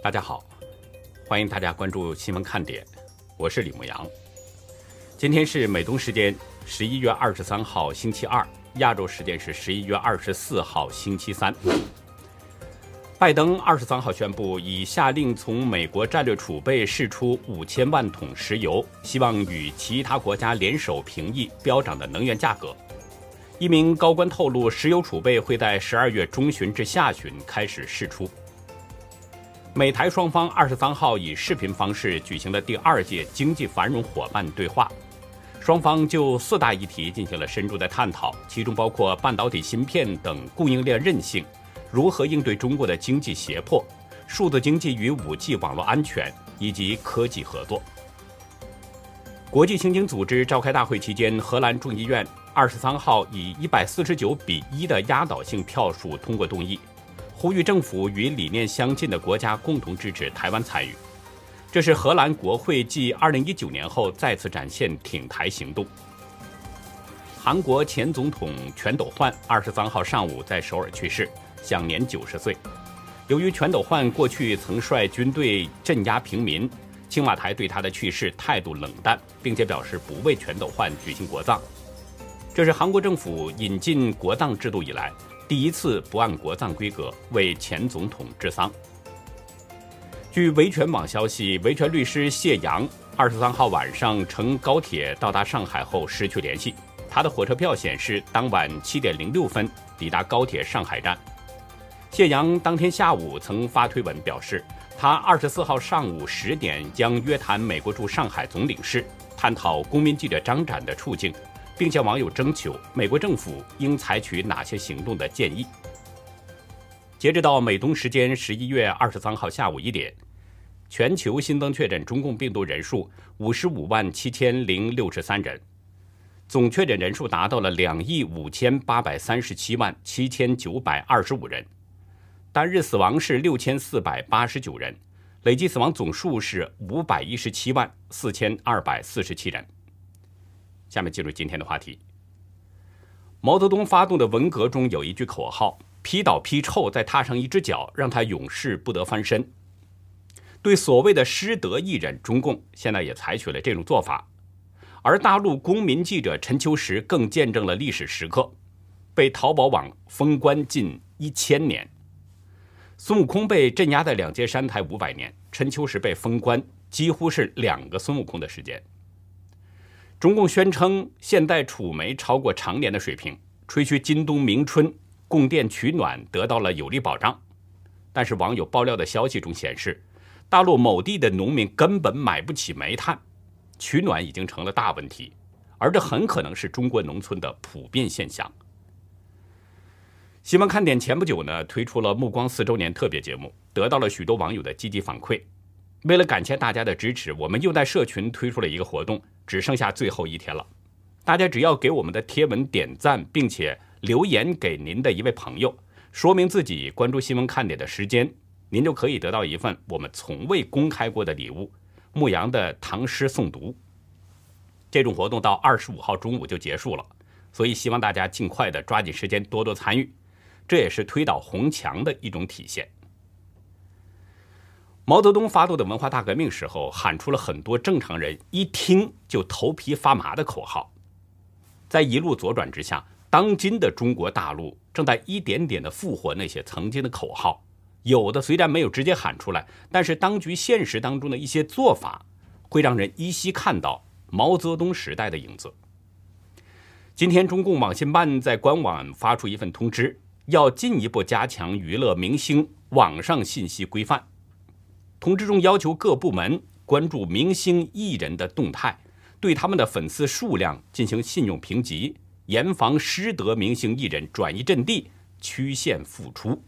大家好，欢迎大家关注新闻看点，我是李牧阳。今天是美东时间十一月二十三号星期二，亚洲时间是十一月二十四号星期三。拜登二十三号宣布，已下令从美国战略储备释出五千万桶石油，希望与其他国家联手平抑飙涨的能源价格。一名高官透露，石油储备会在十二月中旬至下旬开始释出。美台双方二十三号以视频方式举行了第二届经济繁荣伙伴对话，双方就四大议题进行了深入的探讨，其中包括半导体芯片等供应链韧性。如何应对中国的经济胁迫、数字经济与五 G 网络安全以及科技合作？国际刑警组织召开大会期间，荷兰众议院二十三号以一百四十九比一的压倒性票数通过动议，呼吁政府与理念相近的国家共同支持台湾参与。这是荷兰国会继二零一九年后再次展现挺台行动。韩国前总统全斗焕二十三号上午在首尔去世。享年九十岁。由于全斗焕过去曾率军队镇压平民，青瓦台对他的去世态度冷淡，并且表示不为全斗焕举行国葬。这是韩国政府引进国葬制度以来第一次不按国葬规格为前总统治丧。据维权网消息，维权律师谢阳二十三号晚上乘高铁到达上海后失去联系，他的火车票显示当晚七点零六分抵达高铁上海站。谢阳当天下午曾发推文表示，他二十四号上午十点将约谈美国驻上海总领事，探讨公民记者张展的处境，并向网友征求美国政府应采取哪些行动的建议。截止到美东时间十一月二十三号下午一点，全球新增确诊中共病毒人数五十五万七千零六十三人，总确诊人数达到了两亿五千八百三十七万七千九百二十五人。单日死亡是六千四百八十九人，累计死亡总数是五百一十七万四千二百四十七人。下面进入今天的话题。毛泽东发动的文革中有一句口号：“劈倒劈臭，再踏上一只脚，让他永世不得翻身。”对所谓的失德艺人，中共现在也采取了这种做法。而大陆公民记者陈秋实更见证了历史时刻，被淘宝网封关近一千年。孙悟空被镇压在两界山台五百年，陈秋实被封关，几乎是两个孙悟空的时间。中共宣称现代储煤超过常年的水平，吹嘘今冬明春供电取暖得到了有力保障。但是网友爆料的消息中显示，大陆某地的农民根本买不起煤炭，取暖已经成了大问题，而这很可能是中国农村的普遍现象。新闻看点前不久呢，推出了《目光》四周年特别节目，得到了许多网友的积极反馈。为了感谢大家的支持，我们又在社群推出了一个活动，只剩下最后一天了。大家只要给我们的贴文点赞，并且留言给您的一位朋友，说明自己关注新闻看点的时间，您就可以得到一份我们从未公开过的礼物——牧羊的唐诗诵读。这种活动到二十五号中午就结束了，所以希望大家尽快的抓紧时间，多多参与。这也是推倒红墙的一种体现。毛泽东发动的文化大革命时候，喊出了很多正常人一听就头皮发麻的口号。在一路左转之下，当今的中国大陆正在一点点的复活那些曾经的口号。有的虽然没有直接喊出来，但是当局现实当中的一些做法，会让人依稀看到毛泽东时代的影子。今天，中共网信办在官网发出一份通知。要进一步加强娱乐明星网上信息规范。通知中要求各部门关注明星艺人的动态，对他们的粉丝数量进行信用评级，严防失德明星艺人转移阵地、曲线复出。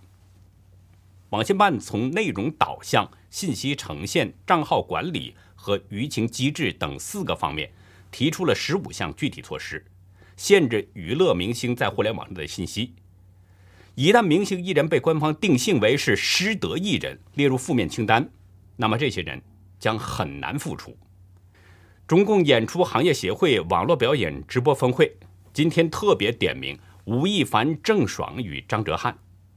网信办从内容导向、信息呈现、账号管理和舆情机制等四个方面，提出了十五项具体措施，限制娱乐明星在互联网上的信息。一旦明星艺人被官方定性为是失德艺人，列入负面清单，那么这些人将很难复出。中共演出行业协会网络表演直播峰会今天特别点名吴亦凡、郑爽与张哲瀚，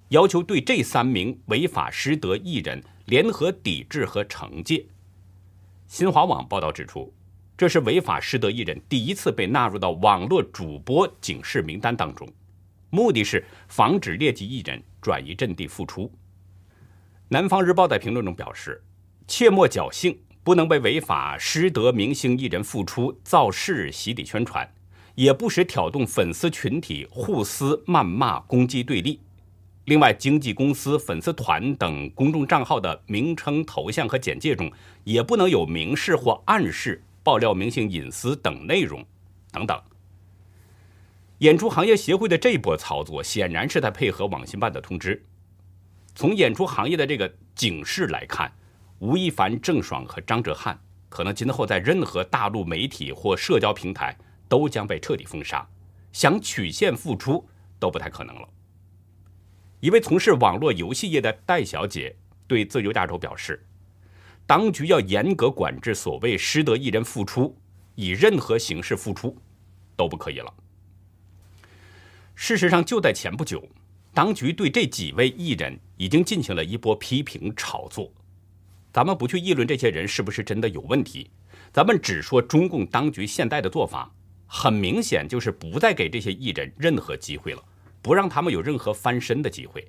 要求对这三名违法失德艺人联合抵制和惩戒。新华网报道指出，这是违法失德艺人第一次被纳入到网络主播警示名单当中，目的是防止劣迹艺人转移阵地复出。南方日报在评论中表示，切莫侥幸，不能为违法失德明星艺人复出造势洗底宣传，也不时挑动粉丝群体互撕、谩骂、攻击对立。另外，经纪公司、粉丝团等公众账号的名称、头像和简介中，也不能有明示或暗示爆料明星隐私等内容，等等。演出行业协会的这一波操作，显然是在配合网信办的通知。从演出行业的这个警示来看，吴亦凡、郑爽和张哲瀚可能今后在任何大陆媒体或社交平台都将被彻底封杀，想曲线复出都不太可能了。一位从事网络游戏业的戴小姐对自由亚洲表示：“当局要严格管制所谓失德艺人复出，以任何形式复出都不可以了。”事实上，就在前不久，当局对这几位艺人已经进行了一波批评炒作。咱们不去议论这些人是不是真的有问题，咱们只说中共当局现在的做法，很明显就是不再给这些艺人任何机会了。不让他们有任何翻身的机会。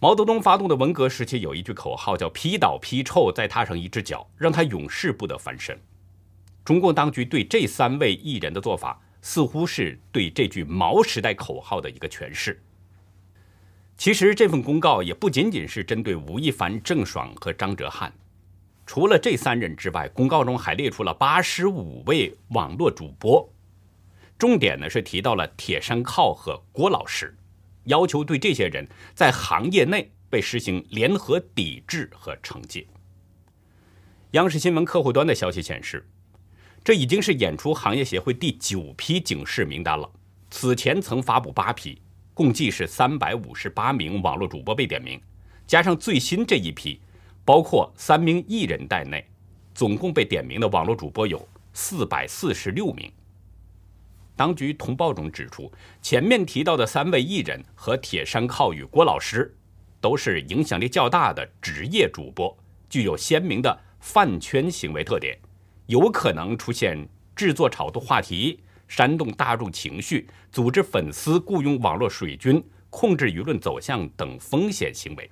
毛泽东发动的文革时期有一句口号叫“批倒批臭，再踏上一只脚”，让他永世不得翻身。中共当局对这三位艺人的做法，似乎是对这句毛时代口号的一个诠释。其实这份公告也不仅仅是针对吴亦凡、郑爽和张哲瀚，除了这三人之外，公告中还列出了八十五位网络主播。重点呢是提到了铁山靠和郭老师，要求对这些人在行业内被实行联合抵制和惩戒。央视新闻客户端的消息显示，这已经是演出行业协会第九批警示名单了。此前曾发布八批，共计是三百五十八名网络主播被点名，加上最新这一批，包括三名艺人在内，总共被点名的网络主播有四百四十六名。当局通报中指出，前面提到的三位艺人和铁山靠与郭老师，都是影响力较大的职业主播，具有鲜明的饭圈行为特点，有可能出现制作炒作话题、煽动大众情绪、组织粉丝雇佣网络水军、控制舆论走向等风险行为。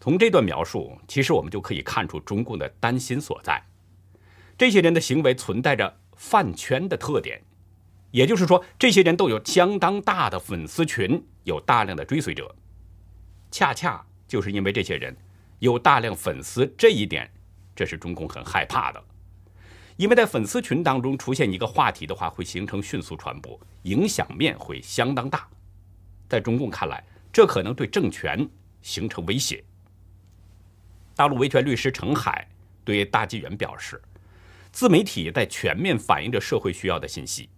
从这段描述，其实我们就可以看出中共的担心所在，这些人的行为存在着。饭圈的特点，也就是说，这些人都有相当大的粉丝群，有大量的追随者。恰恰就是因为这些人有大量粉丝这一点，这是中共很害怕的。因为在粉丝群当中出现一个话题的话，会形成迅速传播，影响面会相当大。在中共看来，这可能对政权形成威胁。大陆维权律师程海对大纪元表示。自媒体在全面反映着社会需要的信息，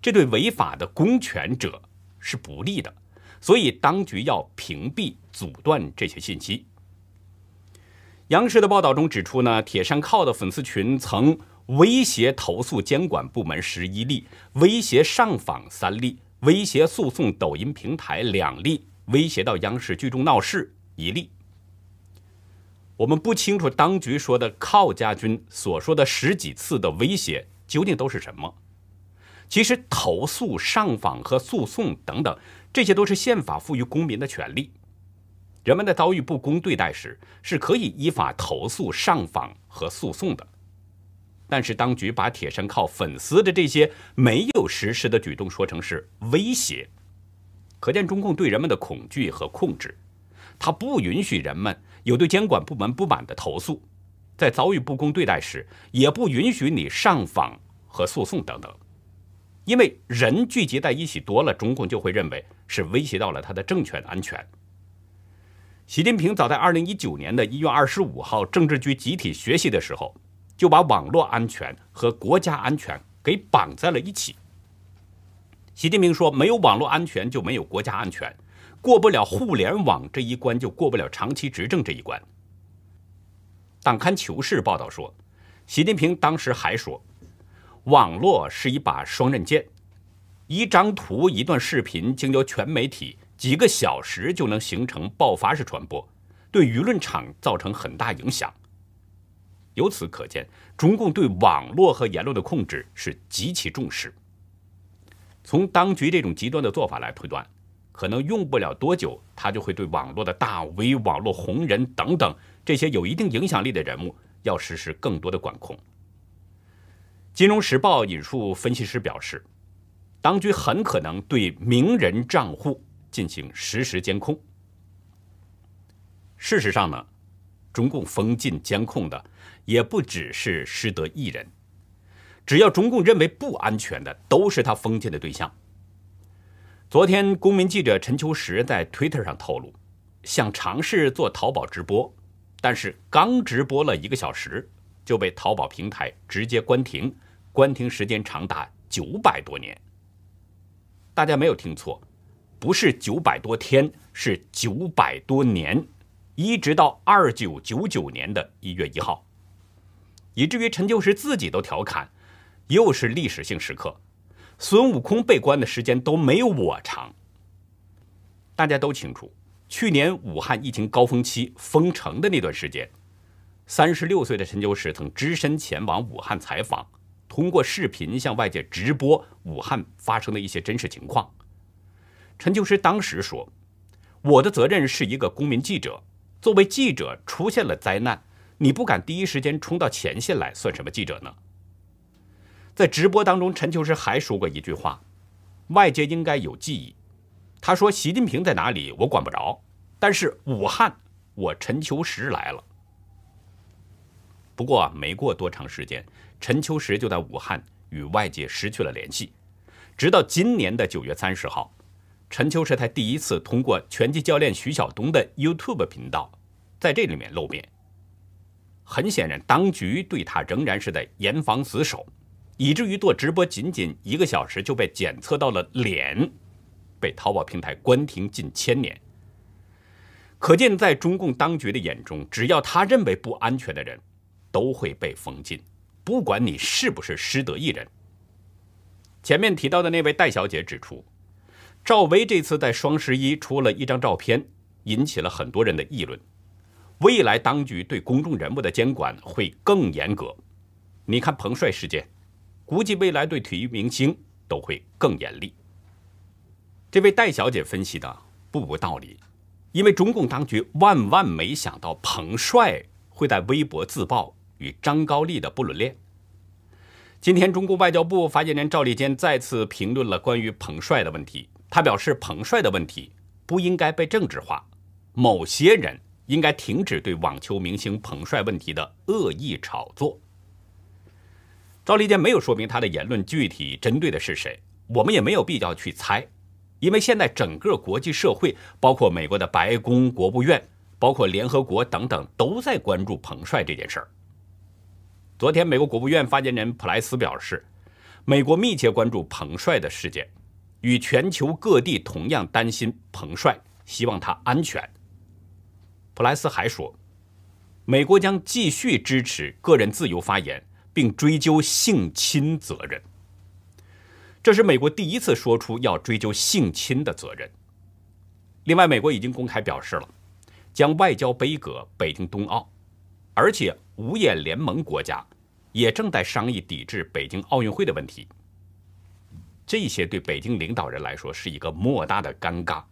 这对违法的公权者是不利的，所以当局要屏蔽、阻断这些信息。央视的报道中指出呢，铁山靠的粉丝群曾威胁投诉监管部门十一例，威胁上访三例，威胁诉讼抖音平台两例，威胁到央视聚众闹事一例。我们不清楚当局说的靠家军所说的十几次的威胁究竟都是什么。其实投诉、上访和诉讼等等，这些都是宪法赋予公民的权利。人们在遭遇不公对待时，是可以依法投诉、上访和诉讼的。但是当局把铁山靠粉丝的这些没有实施的举动说成是威胁，可见中共对人们的恐惧和控制。他不允许人们。有对监管部门不满的投诉，在遭遇不公对待时，也不允许你上访和诉讼等等，因为人聚集在一起多了，中共就会认为是威胁到了他的政权安全。习近平早在二零一九年的一月二十五号政治局集体学习的时候，就把网络安全和国家安全给绑在了一起。习近平说：“没有网络安全，就没有国家安全。”过不了互联网这一关，就过不了长期执政这一关。党刊《求是》报道说，习近平当时还说，网络是一把双刃剑，一张图、一段视频经由全媒体几个小时就能形成爆发式传播，对舆论场造成很大影响。由此可见，中共对网络和言论的控制是极其重视。从当局这种极端的做法来推断，可能用不了多久，他就会对网络的大 V、网络红人等等这些有一定影响力的人物，要实施更多的管控。金融时报引述分析师表示，当局很可能对名人账户进行实时监控。事实上呢，中共封禁监控的也不只是失德艺人，只要中共认为不安全的，都是他封禁的对象。昨天，公民记者陈秋实在 Twitter 上透露，想尝试做淘宝直播，但是刚直播了一个小时。就被淘宝平台直接关停，关停时间长达九百多年。大家没有听错，不是九百多天，是九百多年，一直到二九九九年的一月一号，以至于陈旧时自己都调侃，又是历史性时刻，孙悟空被关的时间都没有我长。大家都清楚，去年武汉疫情高峰期封城的那段时间。三十六岁的陈旧石曾只身前往武汉采访，通过视频向外界直播武汉发生的一些真实情况。陈秋实当时说：“我的责任是一个公民记者，作为记者出现了灾难，你不敢第一时间冲到前线来，算什么记者呢？”在直播当中，陈秋实还说过一句话：“外界应该有记忆。”他说：“习近平在哪里，我管不着，但是武汉，我陈秋实来了。”不过没过多长时间，陈秋实就在武汉与外界失去了联系。直到今年的九月三十号，陈秋实才第一次通过拳击教练徐晓东的 YouTube 频道，在这里面露面。很显然，当局对他仍然是在严防死守，以至于做直播仅仅一个小时就被检测到了脸，被淘宝平台关停近千年。可见，在中共当局的眼中，只要他认为不安全的人。都会被封禁，不管你是不是失德艺人。前面提到的那位戴小姐指出，赵薇这次在双十一出了一张照片，引起了很多人的议论。未来当局对公众人物的监管会更严格。你看彭帅事件，估计未来对体育明星都会更严厉。这位戴小姐分析的不无道理，因为中共当局万万没想到彭帅会在微博自曝。与张高丽的不伦恋。今天，中国外交部发言人赵立坚再次评论了关于彭帅的问题。他表示，彭帅的问题不应该被政治化，某些人应该停止对网球明星彭帅问题的恶意炒作。赵立坚没有说明他的言论具体针对的是谁，我们也没有必要去猜，因为现在整个国际社会，包括美国的白宫、国务院，包括联合国等等，都在关注彭帅这件事儿。昨天，美国国务院发言人普莱斯表示，美国密切关注彭帅的事件，与全球各地同样担心彭帅，希望他安全。莱斯还说，美国将继续支持个人自由发言，并追究性侵责任。这是美国第一次说出要追究性侵的责任。另外，美国已经公开表示了，将外交杯葛北京冬奥，而且五眼联盟国家。也正在商议抵制北京奥运会的问题。这些对北京领导人来说是一个莫大的尴尬。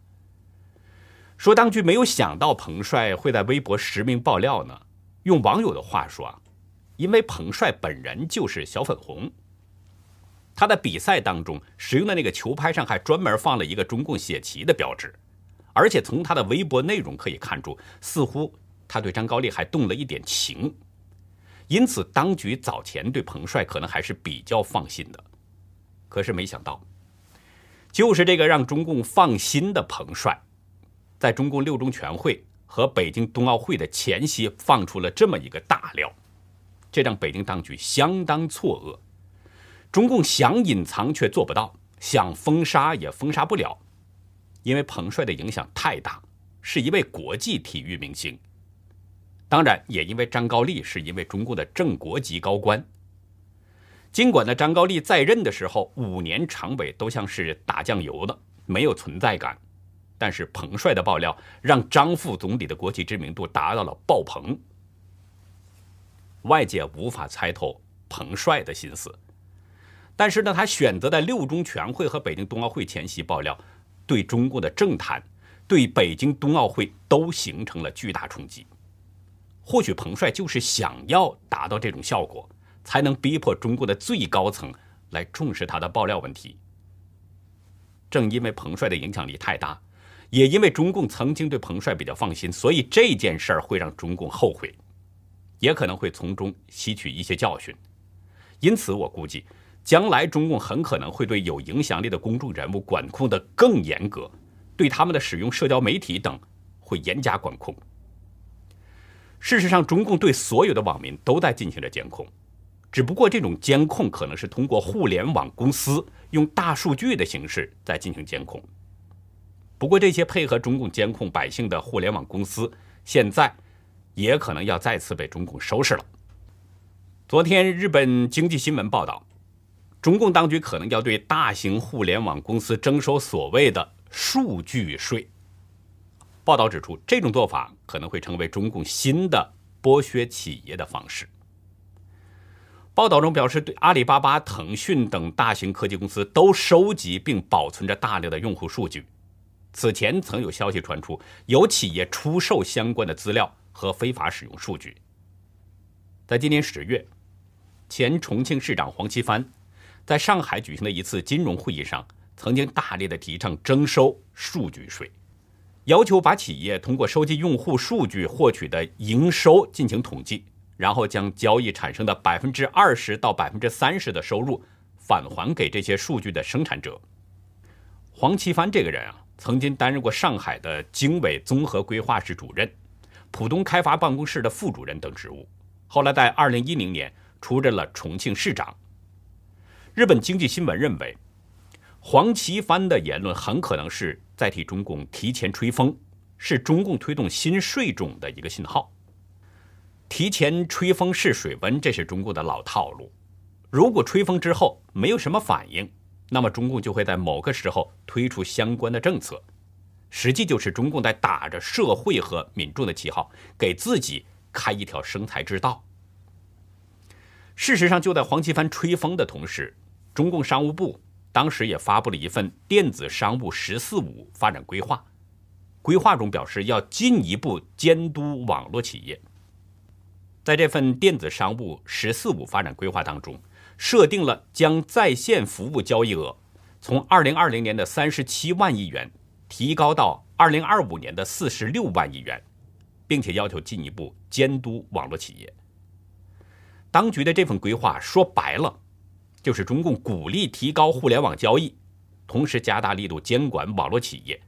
说当局没有想到彭帅会在微博实名爆料呢？用网友的话说啊，因为彭帅本人就是小粉红，他在比赛当中使用的那个球拍上还专门放了一个中共写旗的标志，而且从他的微博内容可以看出，似乎他对张高丽还动了一点情。因此，当局早前对彭帅可能还是比较放心的。可是没想到，就是这个让中共放心的彭帅，在中共六中全会和北京冬奥会的前夕放出了这么一个大料，这让北京当局相当错愕。中共想隐藏却做不到，想封杀也封杀不了，因为彭帅的影响太大，是一位国际体育明星。当然，也因为张高丽是因为中共的正国级高官。尽管呢，张高丽在任的时候五年常委都像是打酱油的，没有存在感，但是彭帅的爆料让张副总理的国际知名度达到了爆棚，外界无法猜透彭帅的心思。但是呢，他选择在六中全会和北京冬奥会前夕爆料，对中共的政坛、对北京冬奥会都形成了巨大冲击。或许彭帅就是想要达到这种效果，才能逼迫中国的最高层来重视他的爆料问题。正因为彭帅的影响力太大。也因为中共曾经对彭帅比较放心，所以这件事儿会让中共后悔，也可能会从中吸取一些教训。因此，我估计将来中共很可能会对有影响力的公众人物管控的更严格，对他们的使用社交媒体等会严加管控。事实上，中共对所有的网民都在进行着监控，只不过这种监控可能是通过互联网公司用大数据的形式在进行监控。不过，这些配合中共监控百姓的互联网公司，现在也可能要再次被中共收拾了。昨天，日本经济新闻报道，中共当局可能要对大型互联网公司征收所谓的“数据税”。报道指出，这种做法可能会成为中共新的剥削企业的方式。报道中表示，对阿里巴巴、腾讯等大型科技公司都收集并保存着大量的用户数据。此前曾有消息传出，有企业出售相关的资料和非法使用数据。在今年十月，前重庆市长黄奇帆在上海举行的一次金融会议上，曾经大力的提倡征收数据税，要求把企业通过收集用户数据获取的营收进行统计，然后将交易产生的百分之二十到百分之三十的收入返还给这些数据的生产者。黄奇帆这个人啊。曾经担任过上海的经纬综合规划室主任、浦东开发办公室的副主任等职务，后来在2010年出任了重庆市长。日本经济新闻认为，黄奇帆的言论很可能是在替中共提前吹风，是中共推动新税种的一个信号。提前吹风试水温，这是中共的老套路。如果吹风之后没有什么反应，那么中共就会在某个时候推出相关的政策，实际就是中共在打着社会和民众的旗号，给自己开一条生财之道。事实上，就在黄奇帆吹风的同时，中共商务部当时也发布了一份电子商务“十四五”发展规划，规划中表示要进一步监督网络企业。在这份电子商务“十四五”发展规划当中。设定了将在线服务交易额从二零二零年的三十七万亿元提高到二零二五年的四十六万亿元，并且要求进一步监督网络企业。当局的这份规划说白了，就是中共鼓励提高互联网交易，同时加大力度监管网络企业。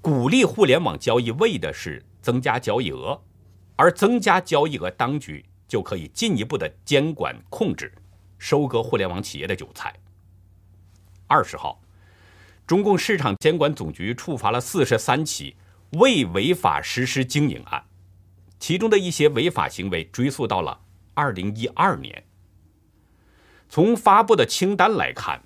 鼓励互联网交易为的是增加交易额，而增加交易额，当局就可以进一步的监管控制。收割互联网企业的韭菜。二十号，中共市场监管总局处罚了四十三起未违法实施经营案，其中的一些违法行为追溯到了二零一二年。从发布的清单来看，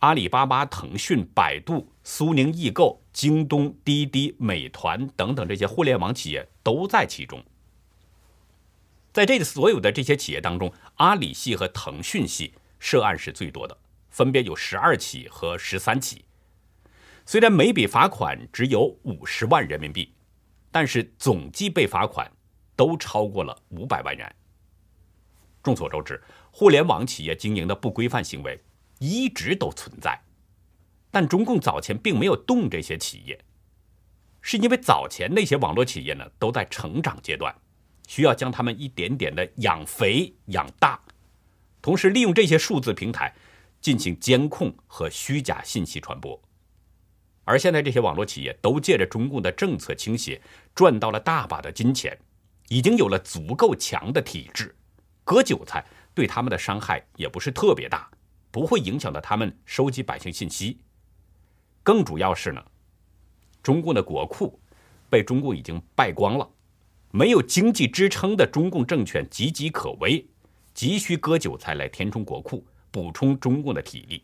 阿里巴巴、腾讯、百度、苏宁易购、京东、滴滴、美团等等这些互联网企业都在其中。在这所有的这些企业当中，阿里系和腾讯系涉案是最多的，分别有十二起和十三起。虽然每笔罚款只有五十万人民币，但是总计被罚款都超过了五百万元。众所周知，互联网企业经营的不规范行为一直都存在，但中共早前并没有动这些企业，是因为早前那些网络企业呢都在成长阶段。需要将他们一点点的养肥养大，同时利用这些数字平台进行监控和虚假信息传播。而现在这些网络企业都借着中共的政策倾斜，赚到了大把的金钱，已经有了足够强的体制，割韭菜对他们的伤害也不是特别大，不会影响到他们收集百姓信息。更主要是呢，中共的国库被中共已经败光了。没有经济支撑的中共政权岌岌可危，急需割韭菜来填充国库，补充中共的体力。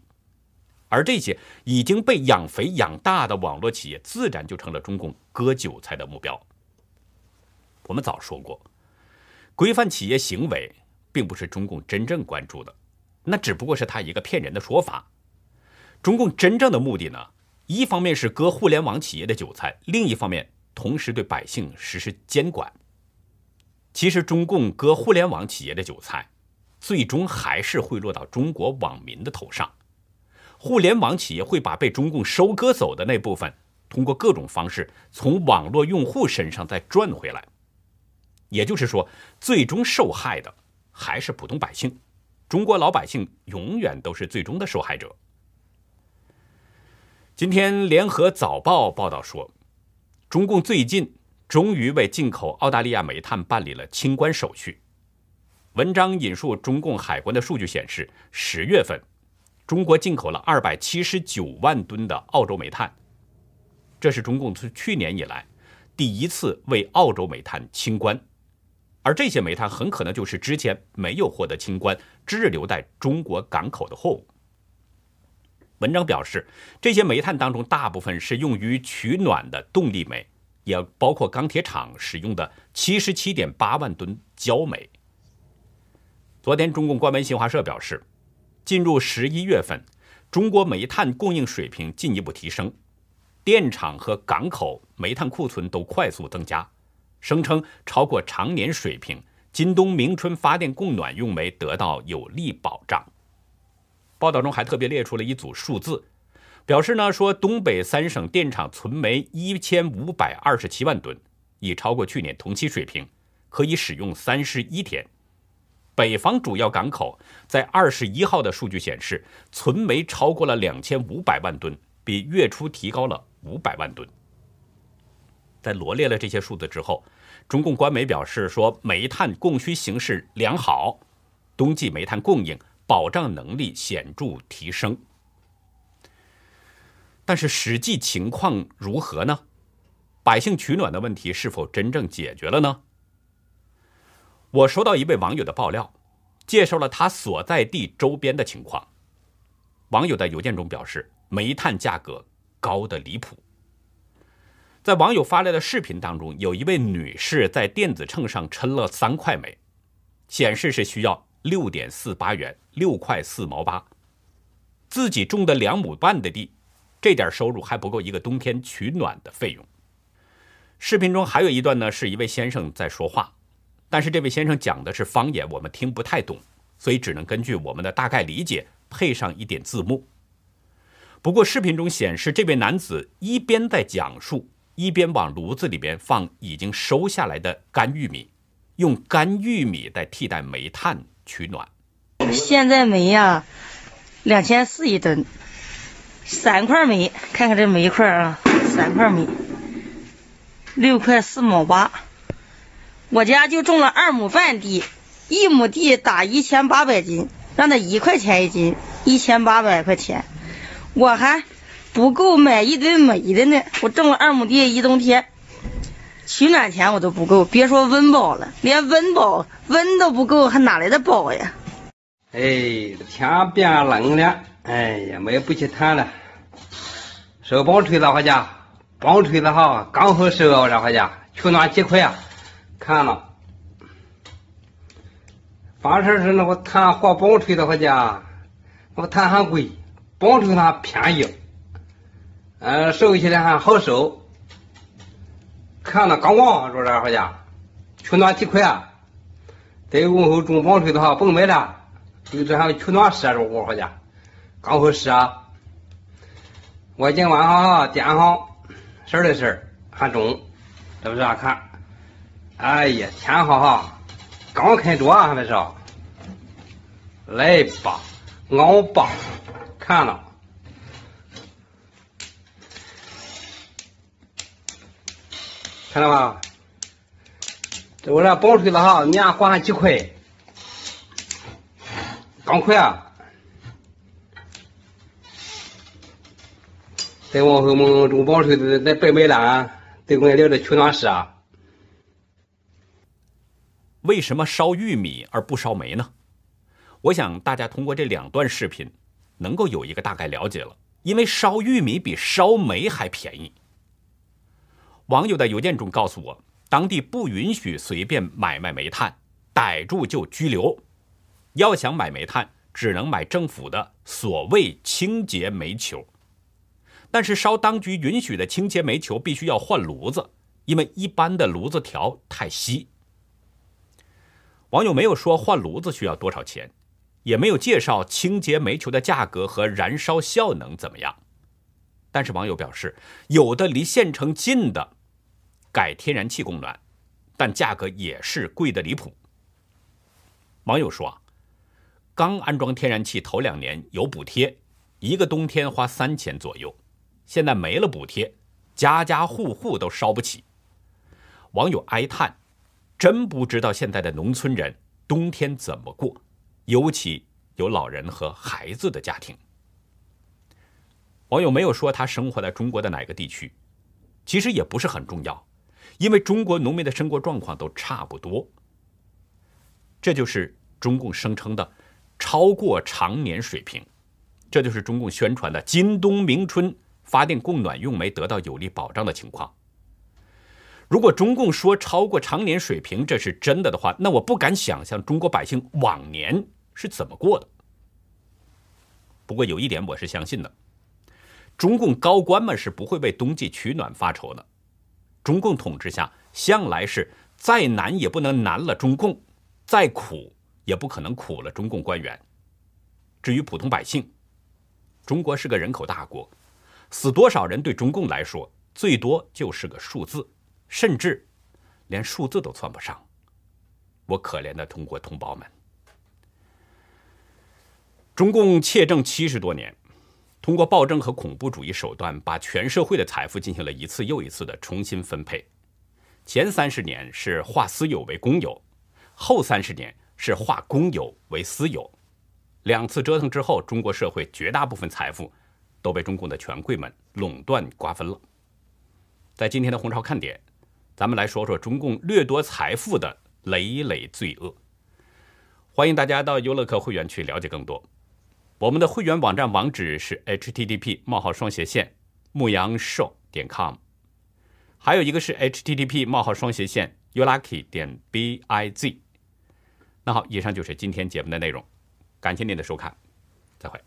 而这些已经被养肥养大的网络企业，自然就成了中共割韭菜的目标。我们早说过，规范企业行为并不是中共真正关注的，那只不过是他一个骗人的说法。中共真正的目的呢，一方面是割互联网企业的韭菜，另一方面同时对百姓实施监管。其实，中共割互联网企业的韭菜，最终还是会落到中国网民的头上。互联网企业会把被中共收割走的那部分，通过各种方式从网络用户身上再赚回来。也就是说，最终受害的还是普通百姓，中国老百姓永远都是最终的受害者。今天，《联合早报》报道说，中共最近终于为进口澳大利亚煤炭办理了清关手续。文章引述中共海关的数据显示，十月份。中国进口了二百七十九万吨的澳洲煤炭，这是中共自去年以来第一次为澳洲煤炭清关，而这些煤炭很可能就是之前没有获得清关、滞留在中国港口的货物。文章表示，这些煤炭当中大部分是用于取暖的动力煤，也包括钢铁厂使用的七十七点八万吨焦煤。昨天，中共官媒新华社表示。进入十一月份，中国煤炭供应水平进一步提升，电厂和港口煤炭库存都快速增加，声称超过常年水平。今冬明春发电供暖用煤得到有力保障。报道中还特别列出了一组数字，表示呢说东北三省电厂存煤一千五百二十七万吨，已超过去年同期水平，可以使用三十一天。北方主要港口在二十一号的数据显示，存煤超过了两千五百万吨，比月初提高了五百万吨。在罗列了这些数字之后，中共官媒表示说，煤炭供需形势良好，冬季煤炭供应保障能力显著提升。但是实际情况如何呢？百姓取暖的问题是否真正解决了呢？我收到一位网友的爆料，介绍了他所在地周边的情况。网友在邮件中表示，煤炭价格高的离谱。在网友发来的视频当中，有一位女士在电子秤上称了三块煤，显示是需要六点四八元，六块四毛八。自己种的两亩半的地，这点收入还不够一个冬天取暖的费用。视频中还有一段呢，是一位先生在说话。但是这位先生讲的是方言，我们听不太懂，所以只能根据我们的大概理解配上一点字幕。不过视频中显示，这位男子一边在讲述，一边往炉子里边放已经收下来的干玉米，用干玉米代替代煤炭取暖。现在煤呀，两千四一吨，三块煤，看看这煤块啊，三块煤，六块四毛八。我家就种了二亩半地，一亩地打一千八百斤，让他一块钱一斤，一千八百块钱，我还不够买一吨煤的呢。我种了二亩地，一冬天取暖钱我都不够，别说温饱了，连温饱温都不够，还哪来的饱呀？哎，天变冷了，哎呀，买不起炭了，收棒槌子回家，棒槌子哈，刚好收这回家，取暖几块啊？看了，反正是那个炭火棒槌的话家，那个炭还贵，棒槌它便宜，嗯，收起来还好收。看了刚刚说这回家，取暖几块啊？再往后种棒槌的话，甭买了，就这样取暖十二我回家，刚好十二。我今晚上哈点上十二的事儿，还中，这不是看。哎呀，天好哈，刚开着还没是？来吧，熬吧，看了，看到吧？这我这包水了哈，年还几块，刚快啊！再往后么种包水的，再白买了，再给我聊这取暖室啊。为什么烧玉米而不烧煤呢？我想大家通过这两段视频，能够有一个大概了解了，因为烧玉米比烧煤还便宜。网友在邮件中告诉我，当地不允许随便买卖煤炭，逮住就拘留。要想买煤炭，只能买政府的所谓清洁煤球。但是烧当局允许的清洁煤球必须要换炉子，因为一般的炉子条太稀。网友没有说换炉子需要多少钱，也没有介绍清洁煤球的价格和燃烧效能怎么样。但是网友表示，有的离县城近的改天然气供暖，但价格也是贵的离谱。网友说，刚安装天然气头两年有补贴，一个冬天花三千左右。现在没了补贴，家家户户都烧不起。网友哀叹：“真不知道现在的农村人冬天怎么过，尤其有老人和孩子的家庭。”网友没有说他生活在中国的哪个地区，其实也不是很重要，因为中国农民的生活状况都差不多。这就是中共声称的超过常年水平，这就是中共宣传的今冬明春。发电供暖用煤得到有力保障的情况。如果中共说超过常年水平，这是真的的话，那我不敢想象中国百姓往年是怎么过的。不过有一点我是相信的，中共高官们是不会为冬季取暖发愁的。中共统治下，向来是再难也不能难了中共，再苦也不可能苦了中共官员。至于普通百姓，中国是个人口大国。死多少人对中共来说，最多就是个数字，甚至连数字都算不上。我可怜的中国同胞们，中共窃政七十多年，通过暴政和恐怖主义手段，把全社会的财富进行了一次又一次的重新分配。前三十年是化私有为公有，后三十年是化公有为私有。两次折腾之后，中国社会绝大部分财富。都被中共的权贵们垄断瓜分了。在今天的红潮看点，咱们来说说中共掠夺财富的累累罪恶。欢迎大家到优乐客会员去了解更多。我们的会员网站网址是 http: 冒号双斜线牧羊兽点 com，还有一个是 http: 冒号双斜线 youlucky 点 biz。那好，以上就是今天节目的内容，感谢您的收看，再会。